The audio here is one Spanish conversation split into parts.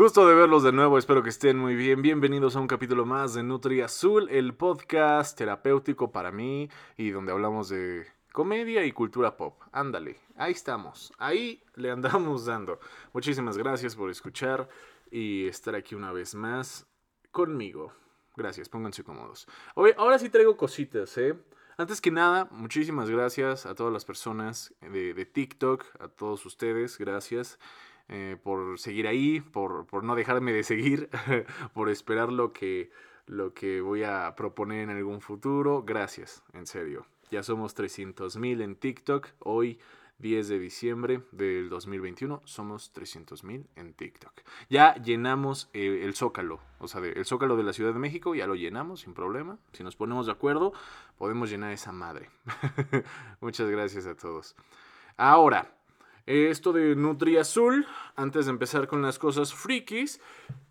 Gusto de verlos de nuevo, espero que estén muy bien. Bienvenidos a un capítulo más de Nutri Azul, el podcast terapéutico para mí y donde hablamos de comedia y cultura pop. Ándale, ahí estamos, ahí le andamos dando. Muchísimas gracias por escuchar y estar aquí una vez más conmigo. Gracias, pónganse cómodos. Ahora sí traigo cositas, ¿eh? Antes que nada, muchísimas gracias a todas las personas de TikTok, a todos ustedes, gracias. Eh, por seguir ahí, por, por, no dejarme de seguir, por esperar lo que, lo que voy a proponer en algún futuro. Gracias, en serio. Ya somos 300 mil en TikTok. Hoy, 10 de diciembre del 2021, somos 300 mil en TikTok. Ya llenamos eh, el zócalo, o sea, el zócalo de la Ciudad de México, ya lo llenamos sin problema. Si nos ponemos de acuerdo, podemos llenar esa madre. Muchas gracias a todos. Ahora, esto de Nutri Azul, antes de empezar con las cosas frikis,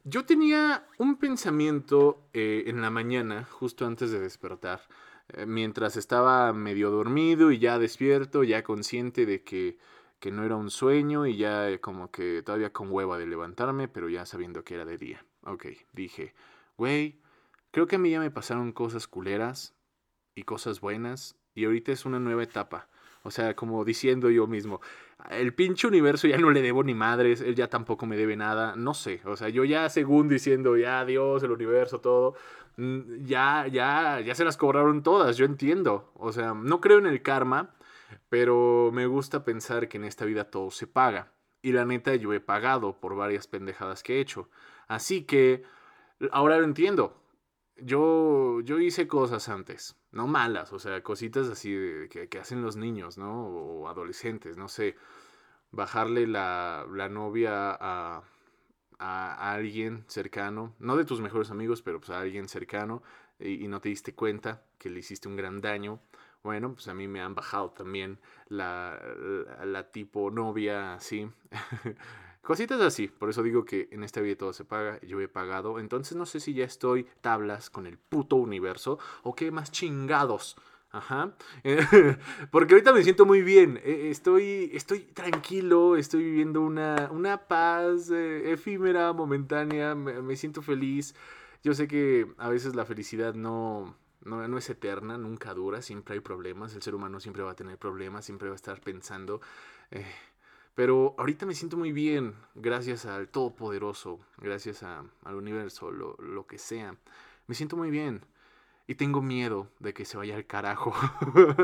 yo tenía un pensamiento eh, en la mañana, justo antes de despertar, eh, mientras estaba medio dormido y ya despierto, ya consciente de que, que no era un sueño y ya como que todavía con hueva de levantarme, pero ya sabiendo que era de día. Ok, dije, güey, creo que a mí ya me pasaron cosas culeras y cosas buenas y ahorita es una nueva etapa. O sea, como diciendo yo mismo, el pinche universo ya no le debo ni madres, él ya tampoco me debe nada, no sé, o sea, yo ya según diciendo, ya Dios, el universo, todo, mm, ya, ya, ya se las cobraron todas, yo entiendo, o sea, no creo en el karma, pero me gusta pensar que en esta vida todo se paga, y la neta yo he pagado por varias pendejadas que he hecho, así que ahora lo entiendo, yo, yo hice cosas antes, no malas, o sea, cositas así que, que, hacen los niños, ¿no? O adolescentes, no sé, bajarle la, la novia a, a, alguien cercano, no de tus mejores amigos, pero pues a alguien cercano, y, y, no te diste cuenta que le hiciste un gran daño. Bueno, pues a mí me han bajado también la, la, la tipo novia así. Cositas así, por eso digo que en esta vida todo se paga, yo he pagado, entonces no sé si ya estoy tablas con el puto universo o qué más chingados. Ajá. Porque ahorita me siento muy bien. E, estoy, estoy tranquilo, estoy viviendo una, una paz eh, efímera, momentánea, me, siento feliz. Yo sé que a veces la felicidad no, no, no, es eterna, nunca dura, siempre hay problemas, el ser humano siempre va a tener problemas, siempre va a estar pensando. Eh, pero ahorita me siento muy bien, gracias al Todopoderoso, gracias a, al universo, lo, lo, que sea. Me siento muy bien. Y tengo miedo de que se vaya al carajo.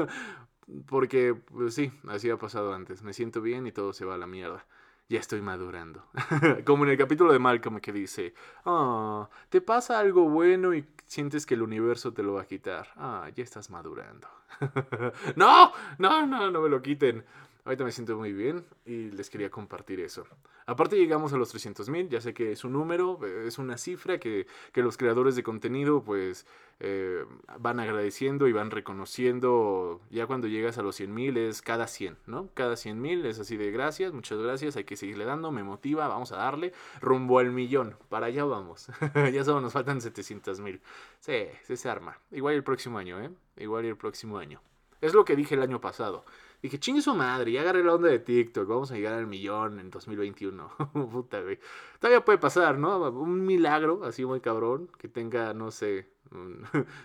Porque, pues sí, así ha pasado antes. Me siento bien y todo se va a la mierda. Ya estoy madurando. Como en el capítulo de Malcolm que dice, oh, te pasa algo bueno y sientes que el universo te lo va a quitar. Ah, ya estás madurando. no, no, no, no me lo quiten. Ahorita me siento muy bien y les quería compartir eso. Aparte llegamos a los 300 mil, ya sé que es un número, es una cifra que, que los creadores de contenido pues eh, van agradeciendo y van reconociendo. Ya cuando llegas a los 100 mil es cada 100, ¿no? Cada 100 mil es así de gracias, muchas gracias, hay que seguirle dando, me motiva, vamos a darle rumbo al millón. Para allá vamos. ya solo nos faltan 700 mil. Sí, se arma. Igual el próximo año, ¿eh? Igual el próximo año. Es lo que dije el año pasado. Dije, chingue su madre, ya agarré la onda de TikTok, vamos a llegar al millón en 2021. Puta, güey. Todavía puede pasar, ¿no? Un milagro, así muy cabrón, que tenga, no sé,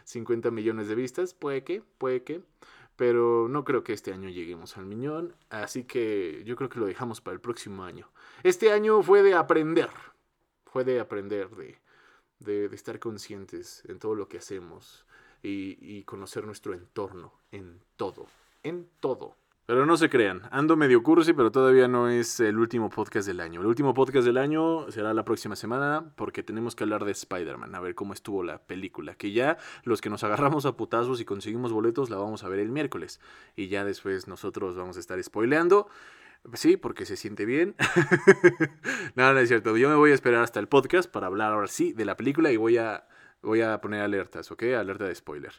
50 millones de vistas. Puede que, puede que. Pero no creo que este año lleguemos al millón. Así que yo creo que lo dejamos para el próximo año. Este año fue de aprender. Fue de aprender, de, de, estar conscientes en todo lo que hacemos. Y conocer nuestro entorno en todo. En todo. Pero no se crean, ando medio cursi, pero todavía no es el último podcast del año. El último podcast del año será la próxima semana porque tenemos que hablar de Spider-Man, a ver cómo estuvo la película. Que ya los que nos agarramos a putazos y conseguimos boletos la vamos a ver el miércoles. Y ya después nosotros vamos a estar spoileando. Sí, porque se siente bien. no, no es cierto. Yo me voy a esperar hasta el podcast para hablar ahora sí de la película y voy a, voy a poner alertas, ¿ok? Alerta de spoiler.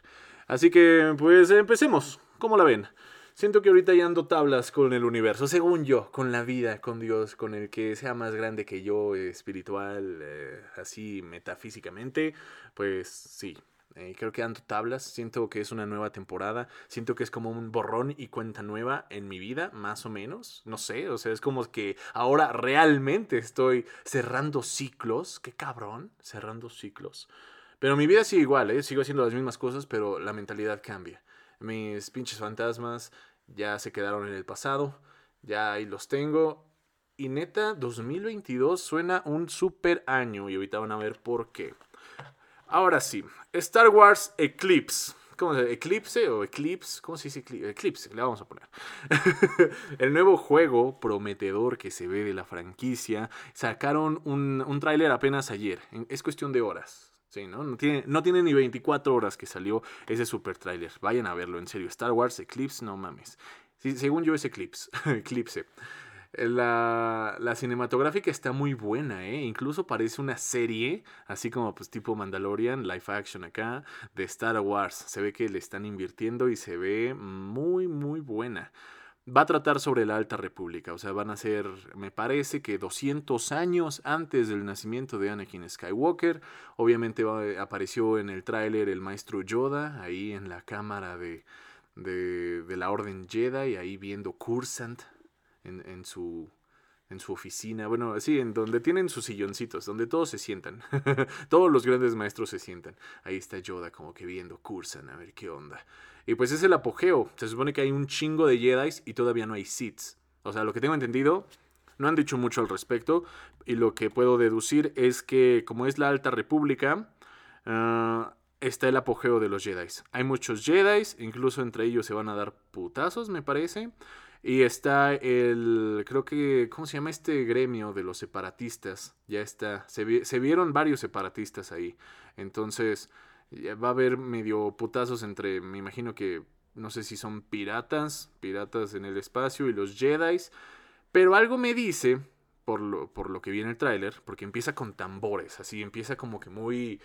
Así que, pues empecemos. ¿Cómo la ven? Siento que ahorita ya ando tablas con el universo, según yo, con la vida, con Dios, con el que sea más grande que yo, espiritual, eh, así metafísicamente, pues sí, Eh, creo que ando tablas, siento que es una nueva temporada, siento que es como un borrón y cuenta nueva en mi vida, más o menos, no sé, o sea, es como que ahora realmente estoy cerrando ciclos, qué cabrón, cerrando ciclos. Pero mi vida sigue igual, ¿eh? sigo haciendo las mismas cosas, pero la mentalidad cambia. Mis pinches fantasmas ya se quedaron en el pasado, ya ahí los tengo. Y neta, 2022 suena un super año y ahorita van a ver por qué. Ahora sí, Star Wars Eclipse. ¿Cómo se dice? ¿Eclipse o Eclipse? ¿Cómo se dice Eclipse? Le vamos a poner. el nuevo juego prometedor que se ve de la franquicia. Sacaron un, un tráiler apenas ayer. Es cuestión de horas. Sí, ¿no? No tiene, no tiene ni 24 horas que salió ese super tráiler. Vayan a verlo, en serio. Star Wars Eclipse, no mames. Según yo es Eclipse. Eclipse. La, la, cinematográfica está muy buena, ¿eh? Incluso parece una serie, así como pues tipo Mandalorian, live action acá, de Star Wars. Se ve que le están invirtiendo y se ve muy, muy buena. Va a tratar sobre la Alta República, o sea, van a ser, me parece que 200 años antes del nacimiento de Anakin Skywalker. Obviamente apareció en el tráiler el maestro Yoda, ahí en la cámara de, de, de la Orden Jedi, ahí viendo Cursant, en, en, su, en su oficina, bueno, sí, en donde tienen sus silloncitos, donde todos se sientan, todos los grandes maestros se sientan. Ahí está Yoda como que viendo, cursan, a ver qué onda. Y pues es el apogeo, se supone que hay un chingo de Jedi y todavía no hay Sith. O sea, lo que tengo entendido, no han dicho mucho al respecto, y lo que puedo deducir es que como es la Alta República, ah, está el apogeo de los Jedi. Hay muchos Jedi, incluso entre ellos se van a dar putazos, me parece. Y está el, creo que, ¿cómo se llama este gremio de los separatistas? Ya está, se, vieron varios separatistas ahí. Entonces, va a haber medio putazos entre, me imagino que, no sé si son piratas, piratas en el espacio y los Jedi. Pero algo me dice, por lo, por lo que viene el tráiler, porque empieza con tambores, así, empieza como que muy,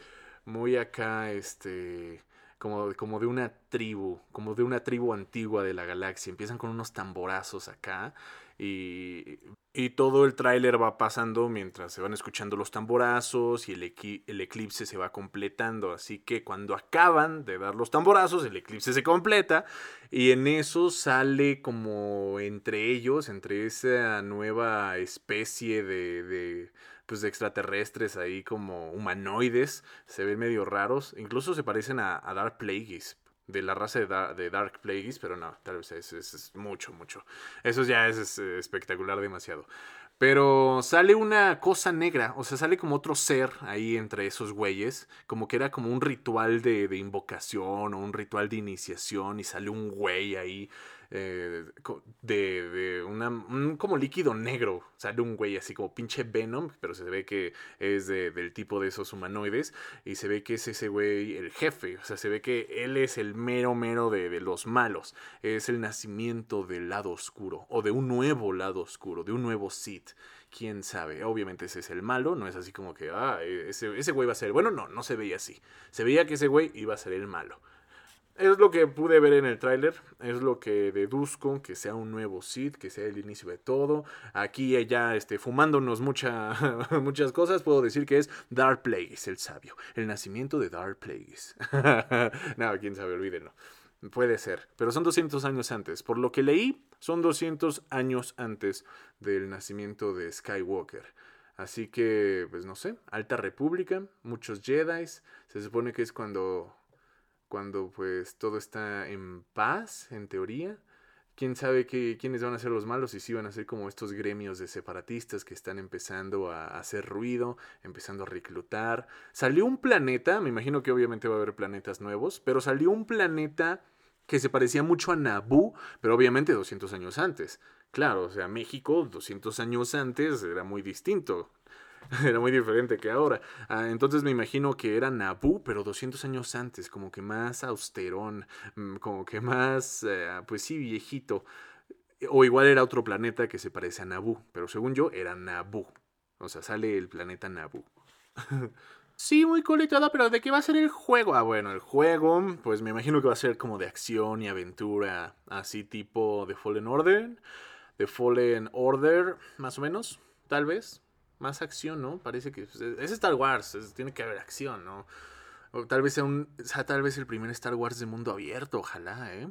muy acá, este como, como de una tribu, como de una tribu antigua de la galaxia. Empiezan con unos tamborazos acá y, y todo el tráiler va pasando mientras se van escuchando los tamborazos y el, el eclipse se va completando. Así que cuando acaban de dar los tamborazos, el eclipse se completa y en eso sale como entre ellos, entre esa nueva especie de pues de extraterrestres ahí como humanoides, se ven medio raros, incluso se parecen a, Dark Plagueis, de la raza de, Dark Plagueis, pero no, tal vez es, es, mucho, mucho. Eso ya es, espectacular demasiado. Pero sale una cosa negra, o sea, sale como otro ser ahí entre esos güeyes, como que era como un ritual de, de invocación o un ritual de iniciación y sale un güey ahí eh, de, de una, un como líquido negro. Sale un güey así como pinche Venom, pero se ve que es del tipo de esos humanoides. Y se ve que es ese güey el jefe. O sea, se ve que él es el mero mero de, de los malos. Es el nacimiento del lado oscuro. O de un nuevo lado oscuro, de un nuevo Sith quién sabe. Obviamente ese es el malo, no es así como que, ah, e, ese, ese güey va a ser. Bueno, no, no se veía así. Se veía que ese güey iba a ser el malo. Es lo que pude ver en el tráiler, es lo que deduzco que sea un nuevo Sid, que sea el inicio de todo. Aquí ya este, fumándonos mucha, muchas cosas, puedo decir que es Dark Plagueis, el sabio, el nacimiento de Dark Plagueis. no, quién sabe, olvídenlo. Puede ser, pero son 200 años antes. Por lo que leí, son 200 años antes del nacimiento de Skywalker. Así que, pues no sé, Alta República, muchos Jedi. Se supone que es cuando cuando pues todo está en paz, en teoría. Quién sabe quiénes van a ser los malos y si van a ser como estos gremios de separatistas que están empezando a hacer ruido, empezando a reclutar. Salió un planeta, me imagino que obviamente va a haber planetas nuevos, pero salió un planeta que se parecía mucho a Naboo, pero obviamente 200 años antes. Claro, o sea, México 200 años antes era muy distinto. era muy diferente que ahora. Ah, entonces me imagino que era Naboo, pero 200 años antes, como que más austerón, mm, como que más, eh, pues sí, viejito. O igual era otro planeta que se parece a Naboo, pero según yo era Naboo. O sea, sale el planeta Naboo. Sí, muy coletada, pero ¿de qué va a ser el juego? Ah, bueno, el juego, pues me imagino que va a ser como de acción y aventura, así tipo de Fallen Order. De Fallen Order, más o menos, tal vez más acción, ¿no? Parece que pues, es Star Wars, tiene que haber acción, ¿no? O tal vez sea un, sea tal vez el primer Star Wars de mundo abierto, ojalá, ¿eh?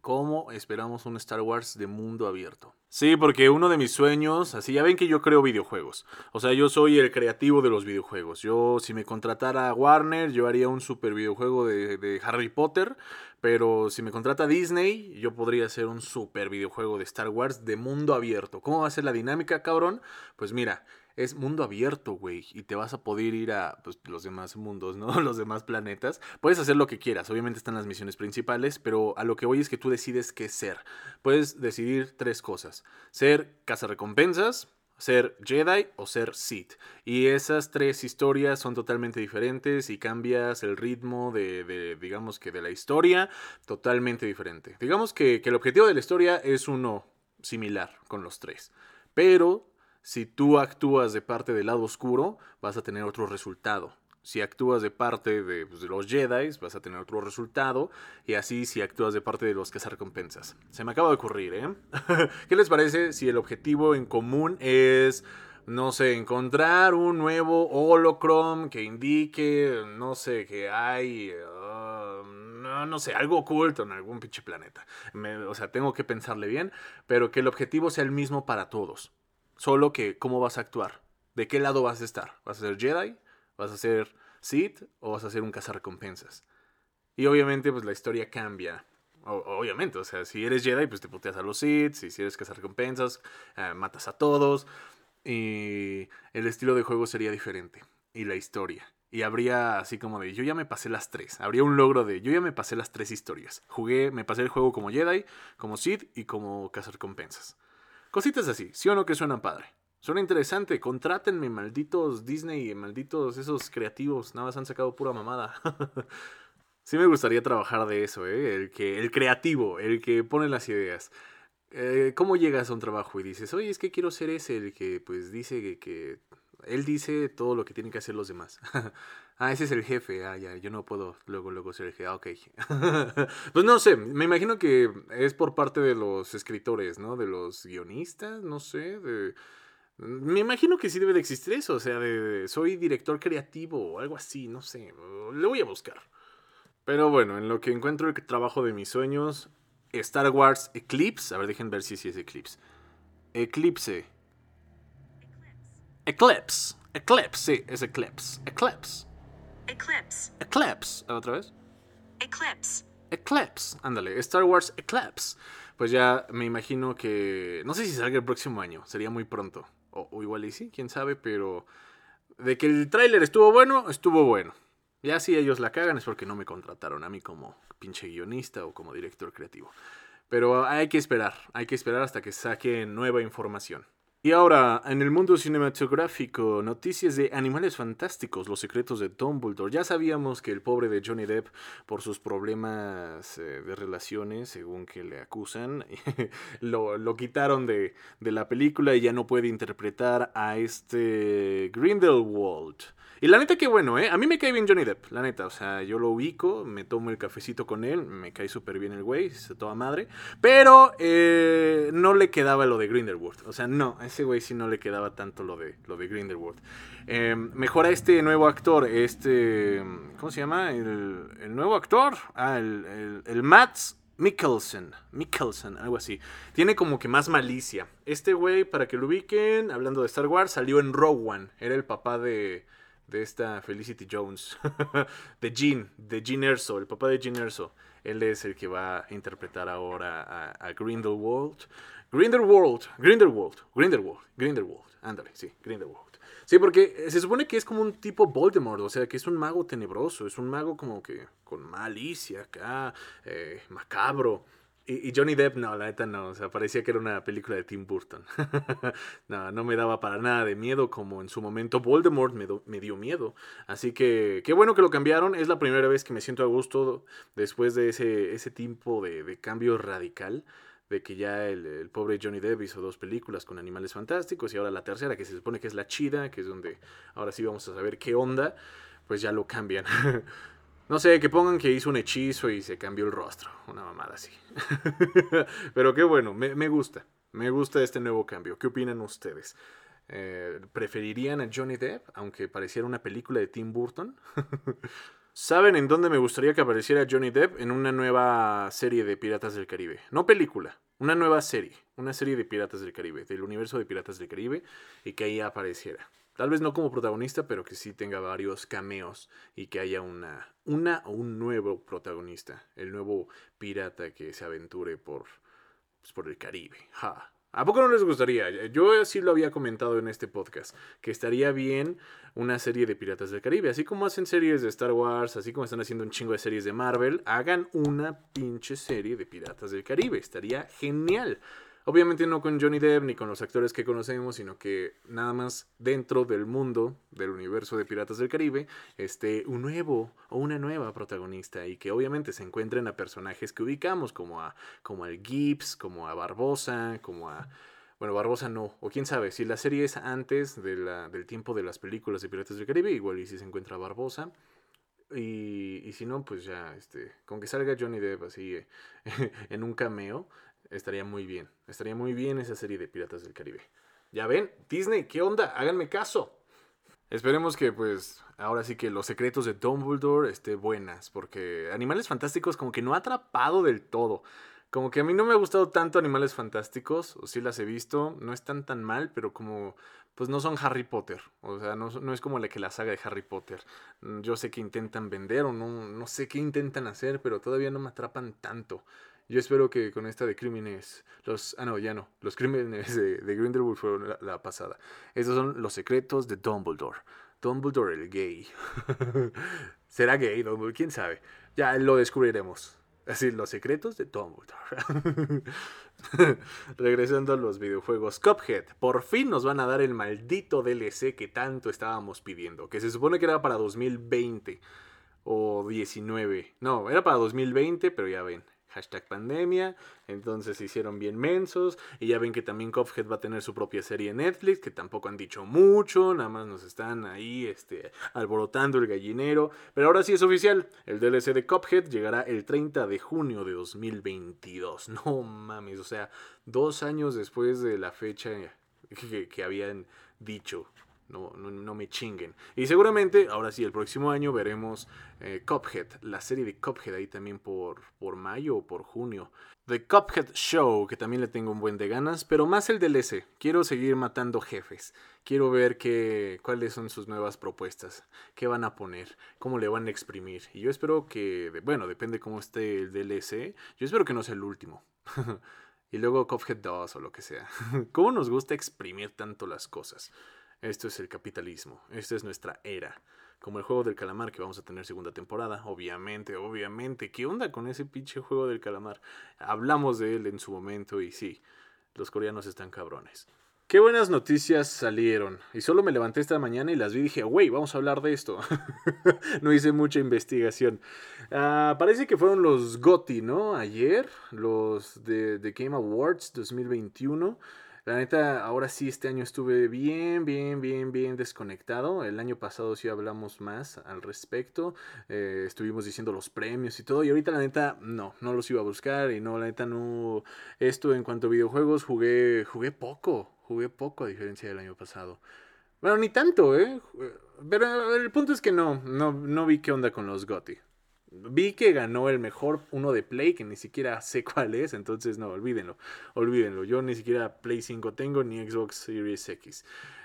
¿Cómo esperamos un Star Wars de mundo abierto? Sí, porque uno de mis sueños, así ya ven que yo creo videojuegos. O sea, yo soy el creativo de los videojuegos. Yo, si me contratara Warner, yo haría un super videojuego de, de Harry Potter. Pero si me contrata Disney, yo podría hacer un super videojuego de Star Wars de mundo abierto. ¿Cómo va a ser la dinámica, cabrón? Pues mira, es mundo abierto, güey, y te vas a poder ir a pues, los demás mundos, ¿no? Los demás planetas. Puedes hacer lo que quieras, obviamente están las misiones principales, pero a lo que voy es que tú decides qué ser. Puedes decidir tres cosas. Ser cazarrecompensas, ser Jedi o ser Sith. Y esas tres historias son totalmente diferentes y cambias el ritmo de, digamos que de la historia totalmente diferente. Digamos que el objetivo de la historia es uno similar con los tres. Pero si tú actúas de parte del lado oscuro, vas a tener otro resultado. Si actúas de parte de, pues, los Jedi, vas a tener otro resultado. Y así si actúas de parte de los que recompensas. Se me acaba de ocurrir, ¿eh? ¿Qué les parece si el objetivo en común es, no sé, encontrar un nuevo holocron que indique, no sé, que hay... Uh, no, no, sé, algo oculto en algún pinche planeta. o sea, tengo que pensarle bien, pero que el objetivo sea el mismo para todos. Solo que, ¿cómo vas a actuar? ¿De qué lado vas a estar? ¿Vas a ser Jedi? ¿Vas a ser Sith? ¿O vas a ser un cazarrecompensas? Y obviamente, pues la historia cambia. obviamente, o sea, si eres Jedi, pues te puteas a los Sith. Si eres cazarrecompensas, eh, matas a todos. Y el estilo de juego sería diferente. Y la historia. Y habría así como de, yo ya me pasé las tres. Habría un logro de, yo ya me pasé las tres historias. Jugué, me pasé el juego como Jedi, como Sith y como cazarrecompensas. Cositas así, ¿sí o no que suena padre? Suena interesante, contrátenme, malditos Disney, malditos esos creativos, nada más han sacado pura mamada. sí me gustaría trabajar de eso, ¿eh? El, que, el creativo, el que pone las ideas. Eh, ¿Cómo llegas a un trabajo y dices, oye, es que quiero ser ese, el que pues dice que, que él dice todo lo que tienen que hacer los demás. ah, ese es el jefe. Ah, ya, yo no puedo luego, luego ser el jefe. Ah, ok. pues no sé, me imagino que es por parte de los escritores, ¿no? De los guionistas, no sé, de... Me imagino que sí debe de existir eso, o sea, de, soy director creativo o algo así, no sé, le voy a buscar. Pero bueno, en lo que encuentro el trabajo de mis sueños, Star Wars Eclipse, a ver, dejen ver si es Eclipse. Eclipse Eclipse. Eclipse, sí, es Eclipse. Eclipse. Eclipse. Eclipse. ¿Otra vez? Eclipse. Eclipse. Ándale, Star Wars Eclipse. Pues ya me imagino que. No sé si salga el próximo año, sería muy pronto. O, igual y sí, quién sabe, pero. De que el tráiler estuvo bueno, estuvo bueno. Ya si ellos la cagan es porque no me contrataron a mí como pinche guionista o como director creativo. Pero hay que esperar, hay que esperar hasta que saquen nueva información. Y ahora, en el mundo cinematográfico, noticias de Animales Fantásticos, los secretos de Dumbledore. Ya sabíamos que el pobre de Johnny Depp, por sus problemas eh, de relaciones, según que le acusan, lo, lo, quitaron de, de la película y ya no puede interpretar a este Grindelwald. Y la neta que bueno, ¿eh? A mí me cae bien Johnny Depp, la neta. O sea, yo lo ubico, me tomo el cafecito con él, me cae súper bien el güey, se toda madre. Pero eh, no le quedaba lo de Grindelwald. O sea, no, a ese güey sí no le quedaba tanto lo de, lo de Grindelwald. Eh, mejora este nuevo actor, este... ¿Cómo se llama? El, el nuevo actor. Ah, el, el, el Mats Mikkelsen, Mikkelsen, algo así. Tiene como que más malicia. Este güey, para que lo ubiquen, hablando de Star Wars, salió en Rogue One. Era el papá de, de esta Felicity Jones, de Jean, de Jean Erso, el papá de Jean Erso. Él es el que va a interpretar ahora a, Grindelwald. Grindelwald, Grindelwald, Grindelwald, Grindelwald. Ándale, sí, Grindelwald. Sí, porque se supone que es como un tipo Voldemort, o sea, que es un mago tenebroso, es un mago como que con malicia acá, eh, macabro. Y, Johnny Depp, no, la neta no, o sea, parecía que era una película de Tim Burton. no, no me daba para nada de miedo, como en su momento Voldemort me, dio miedo. Así que, qué bueno que lo cambiaron, es la primera vez que me siento a gusto después de ese, ese tipo de, cambio radical de que ya el, el, pobre Johnny Depp hizo dos películas con animales fantásticos y ahora la tercera, que se supone que es la chida, que es donde ahora sí vamos a saber qué onda, pues ya lo cambian. No sé, que pongan que hizo un hechizo y se cambió el rostro. Una mamada así. Pero qué bueno, me, gusta. Me gusta este nuevo cambio. ¿Qué opinan ustedes? Eh, ¿Preferirían a Johnny Depp, aunque pareciera una película de Tim Burton? ¿Saben en dónde me gustaría que apareciera Johnny Depp? En una nueva serie de Piratas del Caribe. No película, una nueva serie. Una serie de Piratas del Caribe, del universo de Piratas del Caribe, y que ahí apareciera. Tal vez no como protagonista, pero que sí tenga varios cameos y que haya una, una o un nuevo protagonista. El nuevo pirata que se aventure por, pues, por el Caribe. ¿A poco no les gustaría? Yo sí lo había comentado en este podcast, que estaría bien una serie de Piratas del Caribe. Así como hacen series de Star Wars, así como están haciendo un chingo de series de Marvel, hagan una pinche serie de Piratas del Caribe. Estaría genial. Obviamente no con Johnny Depp ni con los actores que conocemos, sino que nada más dentro del mundo, del universo de Piratas del Caribe, esté un nuevo o una nueva protagonista y que obviamente se encuentren a personajes que ubicamos, como a como al Gibbs, como a Barbosa, como a... Bueno, Barbosa no, o quién sabe, si la serie es antes de la, del tiempo de las películas de Piratas del Caribe, igual y si se encuentra Barbosa. Y, y si no, pues ya, este, con que salga Johnny Depp así eh, en un cameo, estaría muy bien. Estaría muy bien esa serie de Piratas del Caribe. Ya ven, Disney, ¿qué onda? Háganme caso. Esperemos que pues ahora sí que los secretos de Dumbledore estén buenas, porque Animales Fantásticos como que no ha atrapado del todo. Como que a mí no me ha gustado tanto Animales Fantásticos, o sí las he visto, no están tan mal, pero como pues no son Harry Potter, o sea, no, no es como la que la saga de Harry Potter. Yo sé que intentan vender o no, no sé qué intentan hacer, pero todavía no me atrapan tanto. Yo espero que con esta de crímenes, los, ah no, ya no, los crímenes de, de Grindelwald fueron la, pasada. Estos son los secretos de Dumbledore. Dumbledore el gay. ¿Será gay Dumbledore? ¿Quién sabe? Ya lo descubriremos. Así, los secretos de Dumbledore. Regresando a los videojuegos. Cuphead. Por fin nos van a dar el maldito DLC que tanto estábamos pidiendo. Que se supone que era para 2020 o 19. No, era para 2020, pero ya ven hashtag pandemia, entonces se hicieron bien mensos, y ya ven que también Cuphead va a tener su propia serie en Netflix, que tampoco han dicho mucho, nada más nos están ahí este, alborotando el gallinero, pero ahora sí es oficial, el DLC de Cuphead llegará el 30 de junio de 2022, no mames, o sea, dos años después de la fecha que habían dicho. No, no, me chinguen. Y seguramente, ahora sí, el próximo año veremos eh, Cuphead, la serie de Cuphead ahí también por, por mayo o por junio. The Cuphead Show, que también le tengo un buen de ganas, pero más el DLC. Quiero seguir matando jefes. Quiero ver qué, cuáles son sus nuevas propuestas, qué van a poner, cómo le van a exprimir. Y yo espero que, bueno, depende cómo esté el DLC, yo espero que no sea el último. y luego Cuphead 2 o lo que sea. ¿Cómo nos gusta exprimir tanto las cosas? Esto es el capitalismo, esta es nuestra era. Como el juego del calamar que vamos a tener segunda temporada, obviamente, obviamente. ¿Qué onda con ese pinche juego del calamar? Hablamos de él en su momento y sí, los coreanos están cabrones. Qué buenas noticias salieron. Y solo me levanté esta mañana y las vi y dije, wey, vamos a hablar de esto. no hice mucha investigación. Uh, parece que fueron los GOTY, ¿no? Ayer, los de, de Game Awards 2021. La neta, ahora sí, este año estuve bien, bien, bien, bien desconectado. El año pasado sí hablamos más al respecto. Eh, estuvimos diciendo los premios y todo. Y ahorita, la neta, no, no los iba a buscar. Y no, la neta, no. Esto en cuanto a videojuegos, jugué, jugué poco. Jugué poco a diferencia del año pasado. Bueno, ni tanto, ¿eh? Pero el punto es que no, no, no vi qué onda con los GOTY. Vi que ganó el mejor uno de Play, que ni siquiera sé cuál es, entonces no, olvídenlo, olvídenlo. Yo ni siquiera Play 5 tengo ni Xbox Series X.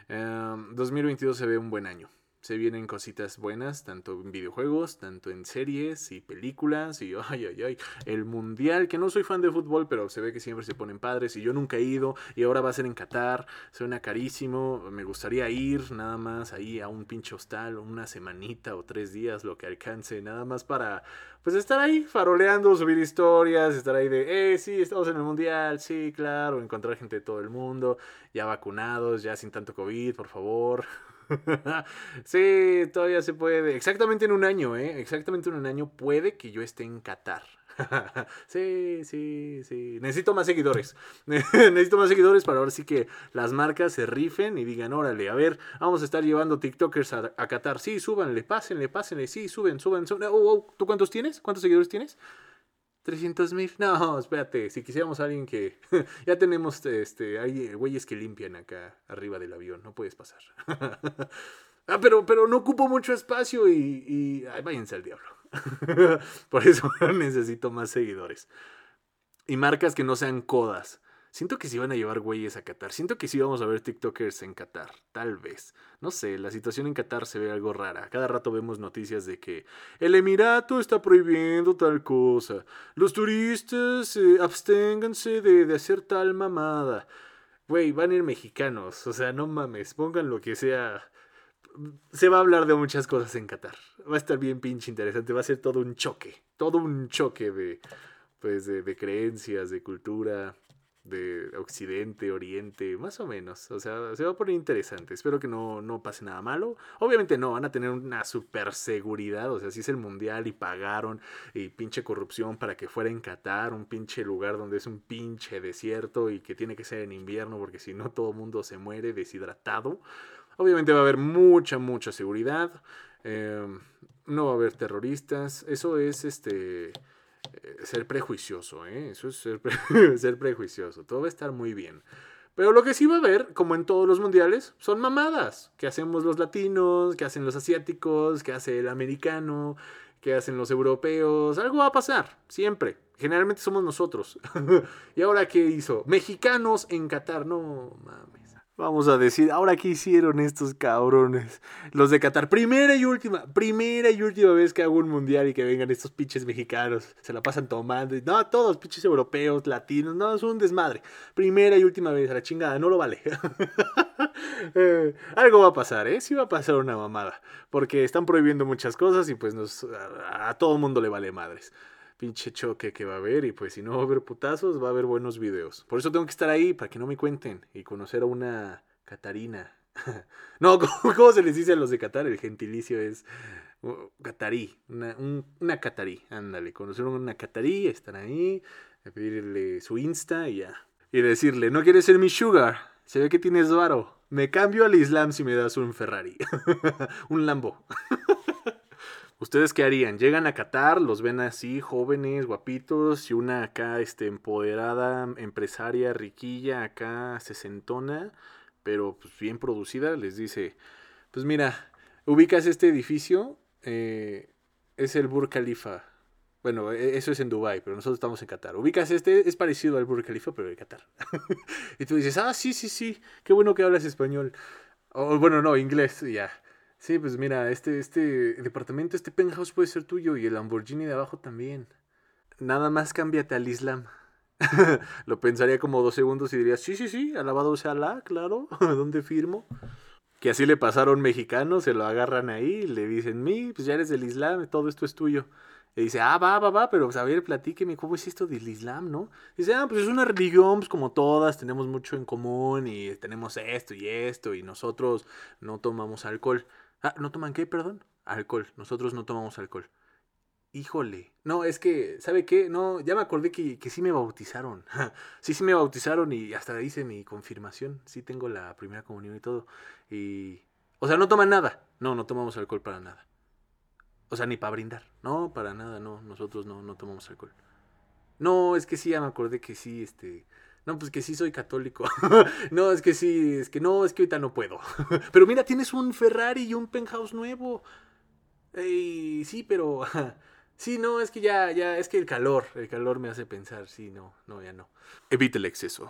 2022 em, se ve un buen año se vienen cositas buenas, tanto en videojuegos, tanto en series y películas, y ay, ay, ay, el mundial, que no soy fan de fútbol, pero se ve que siempre se ponen padres, y yo nunca he ido, y ahora va a ser en Qatar, suena carísimo, me gustaría ir nada más ahí a un pinche hostal, una semanita o tres días, lo que alcance, nada más para, pues estar ahí faroleando, subir historias, estar ahí de, eh, sí, estamos en el mundial, sí, claro, encontrar gente de todo el mundo, ya vacunados, ya sin tanto COVID, por favor. sí, todavía se puede. Exactamente en un año, ¿eh? Exactamente en un año puede que yo esté en Qatar. sí, sí, sí. Necesito más seguidores. Necesito más seguidores para ver si que las marcas se rifen y digan, órale, a ver, vamos a estar llevando TikTokers a, Qatar. Sí, súbanle, pásenle, pásenle, sí, suben, suben, suben. Oh, oh, ¿Tú cuántos tienes? ¿Cuántos seguidores tienes? 300 mil. No, espérate, si quisiéramos a alguien que... ya tenemos, este, hay güeyes que limpian acá arriba del avión, no puedes pasar. Ah, pero, pero no ocupo mucho espacio y, y váyanse al diablo. Por eso necesito más seguidores. Y marcas que no sean codas. Siento que sí van a llevar güeyes a Qatar. Siento que sí vamos a ver TikTokers en Qatar. Tal vez. No sé, la situación en Qatar se ve algo rara. Cada rato vemos noticias de que el Emirato está prohibiendo tal cosa. Los turistas eh, absténganse de, de hacer tal mamada. Güey, van a ir mexicanos. O sea, no mames. Pongan lo que sea se va a hablar de muchas cosas en Qatar. Va a estar bien pinche interesante. Va a ser todo un choque. Todo un choque de, pues, de, de creencias, de cultura, de Occidente, Oriente, más o menos. O sea, se va a poner interesante. Espero que no, no pase nada malo. Obviamente no, van a tener una super seguridad. O sea, si es el mundial y pagaron y pinche corrupción para que fuera en Qatar, un pinche lugar donde es un pinche desierto y que tiene que ser en invierno porque si no todo el mundo se muere deshidratado. Obviamente va a haber mucha, mucha seguridad. Eh, no va a haber terroristas. Eso es este ser prejuicioso, ¿eh? Eso es ser, ser, prejuicioso. Todo va a estar muy bien. Pero lo que sí va a haber, como en todos los mundiales, son mamadas. Que hacemos los latinos, que hacen los asiáticos, que hace el americano, que hacen los europeos. Algo va a pasar, siempre. Generalmente somos nosotros. ¿Y ahora qué hizo? Mexicanos en Qatar. No mames. Vamos a decir, ahora qué hicieron estos cabrones, los de Qatar. Primera y última, primera y última vez que hago un mundial y que vengan estos pinches mexicanos. Se la pasan tomando. No, todos pinches europeos, latinos. No, es un desmadre. Primera y última vez, a la chingada, no lo vale. eh, algo va a pasar, ¿eh? Sí va a pasar una mamada. Porque están prohibiendo muchas cosas y pues a, a todo mundo le vale madres pinche choque que va a haber y pues si no va a haber putazos va a haber buenos videos. Por eso tengo que estar ahí para que no me cuenten y conocer a una Catarina. no, ¿cómo, se les dice a los de Qatar? El gentilicio es uh, Catarí, una, un, una Catarí, ándale, conocer a una Catarí, estar ahí, pedirle su Insta y ya. Y decirle, no quieres ser mi sugar, se ve que tienes varo. Me cambio al Islam si me das un Ferrari, un Lambo. ¿Ustedes qué harían? Llegan a Qatar, los ven así, jóvenes, guapitos, y una acá, este, empoderada, empresaria, riquilla, acá, sesentona, pero pues bien producida, les dice, pues mira, ubicas este edificio, eh, es el Burj Khalifa. Bueno, eso es en Dubai, pero nosotros estamos en Qatar. Ubicas este, es parecido al Burj Khalifa, pero de Qatar. y tú dices, ah, sí, sí, sí, qué bueno que hablas español. O bueno, no, inglés, ya. Sí, pues mira, este, este departamento, este penthouse puede ser tuyo y el Lamborghini de abajo también. Nada más cámbiate al Islam. Lo pensaría como dos segundos y diría, sí, sí, sí, alabado sea Alá, claro, ¿dónde firmo? Que así le pasaron mexicanos, se lo agarran ahí, le dicen, mi, pues ya eres del Islam, todo esto es tuyo. Y dice, ah, va, va, va, pero pues, a ver, platíqueme, ¿cómo es esto del Islam, no? dice, ah, pues es una religión, pues como todas, tenemos mucho en común y tenemos esto y esto y nosotros no tomamos alcohol. Ah, ¿no toman qué, perdón? Alcohol. Nosotros no tomamos alcohol. Híjole. No, es que, ¿sabe qué? No, ya me acordé que, que sí me bautizaron. sí, sí me bautizaron y hasta hice mi confirmación. Sí tengo la primera comunión y todo. Y... O sea, no toman nada. No, no tomamos alcohol para nada. O sea, ni para brindar. No, para nada, no. Nosotros no, no tomamos alcohol. No, es que sí, ya me acordé que sí, este... No, pues que sí soy católico. no, es que sí, es que no, es que ahorita no puedo. pero mira, tienes un Ferrari y un penthouse nuevo. Ey, sí, pero... sí, no, es que ya, ya, es que el calor, el calor me hace pensar, sí, no, no, ya no. Evite el exceso.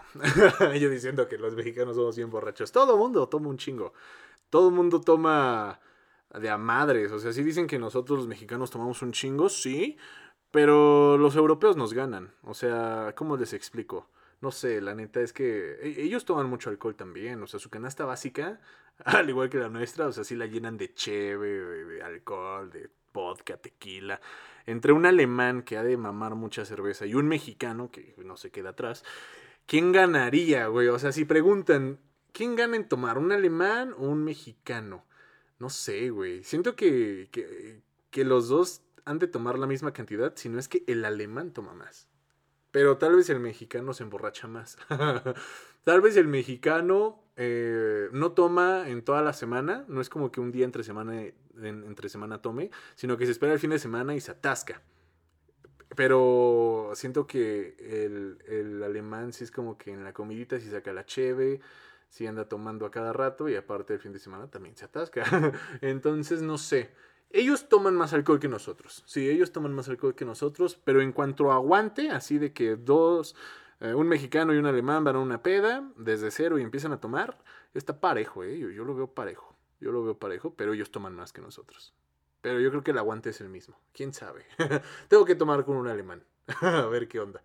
Yo diciendo que los mexicanos somos bien borrachos. Todo mundo toma un chingo. Todo mundo toma de a madres. O sea, sí dicen que nosotros los mexicanos tomamos un chingo, sí. Pero los europeos nos ganan. O sea, ¿cómo les explico? No sé, la neta es que e, ellos toman mucho alcohol también, o sea, su canasta básica, al igual que la nuestra, o sea, sí la llenan de cheve, de, alcohol, de vodka, tequila. Entre un alemán que ha de mamar mucha cerveza y un mexicano que no se queda atrás, ¿quién ganaría, güey? O sea, si preguntan, ¿quién gana en tomar, un alemán o un mexicano? No sé, güey. Siento que, que, que los dos han de tomar la misma cantidad, si no es que el alemán toma más. Pero tal vez el mexicano se emborracha más. tal vez el mexicano eh, no toma en toda la semana. No es como que un día entre semana, entre semana tome, sino que se espera el fin de semana y se atasca. Pero siento que el, el alemán sí es como que en la comidita sí saca la cheve, sí anda tomando a cada rato y aparte el fin de semana también se atasca. Entonces, no sé. Ellos toman más alcohol que nosotros. Sí, ellos toman más alcohol que nosotros, pero en cuanto a aguante, así de que dos, eh, un mexicano y un alemán van a una peda desde cero y empiezan a tomar, está parejo, ¿eh? Yo, yo lo veo parejo. Yo lo veo parejo, pero ellos toman más que nosotros. Pero yo creo que el aguante es el mismo. ¿Quién sabe? Tengo que tomar con un alemán. a ver qué onda.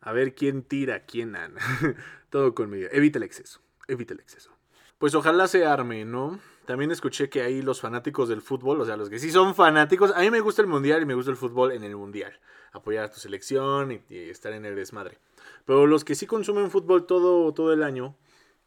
A ver quién tira, quién ana. Todo conmigo. Evita el exceso. Evita el exceso. Pues ojalá se arme, ¿no? También escuché que ahí los fanáticos del fútbol, o sea, los que sí son fanáticos, a mí me gusta el mundial y me gusta el fútbol en el mundial. Apoyar a tu selección y, y estar en el desmadre. Pero los que sí consumen fútbol todo, todo el año,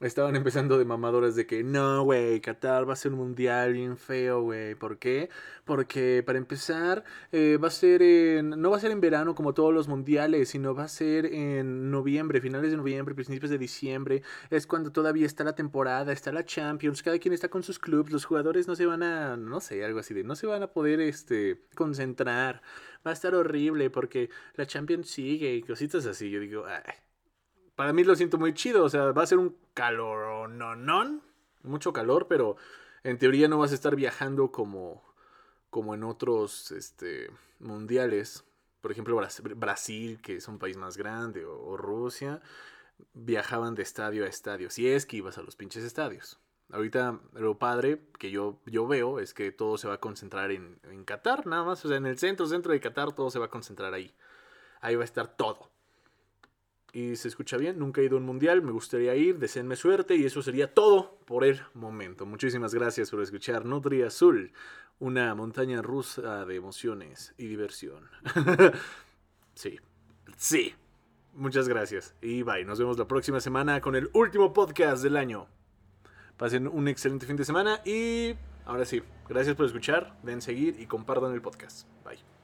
estaban empezando de mamadores de que no, güey, Qatar va a ser un mundial bien feo, güey. ¿Por qué? Porque para empezar, eh, va a ser en, no va a ser en verano como todos los mundiales, sino va a ser en noviembre, finales de noviembre, principios de diciembre. Es cuando todavía está la temporada, está la Champions, cada quien está con sus clubes, los jugadores no se van a, no sé, algo así de, no se van a poder, este, concentrar. Va a estar horrible porque la Champions sigue y cositas así. Yo digo, ay para mí lo siento muy chido. O sea, va a ser un calor, no, no, mucho calor, pero en teoría no vas a estar viajando como, como en otros este, mundiales. Por ejemplo, Brasil, que es un país más grande, o, Rusia, viajaban de estadio a estadio. Si es que ibas a los pinches estadios. Ahorita lo padre que yo, yo veo es que todo se va a concentrar en, en Qatar, nada más. O sea, en el centro, centro de Qatar, todo se va a concentrar ahí. Ahí va a estar todo y se escucha bien. Nunca he ido a un mundial, me gustaría ir, deseenme suerte y eso sería todo por el momento. Muchísimas gracias por escuchar Nutri Azul, una montaña rusa de emociones y diversión. sí, sí. Muchas gracias y bye. Nos vemos la próxima semana con el último podcast del año. Pasen un excelente fin de semana y ahora sí, gracias por escuchar, den seguir y compartan el podcast. Bye.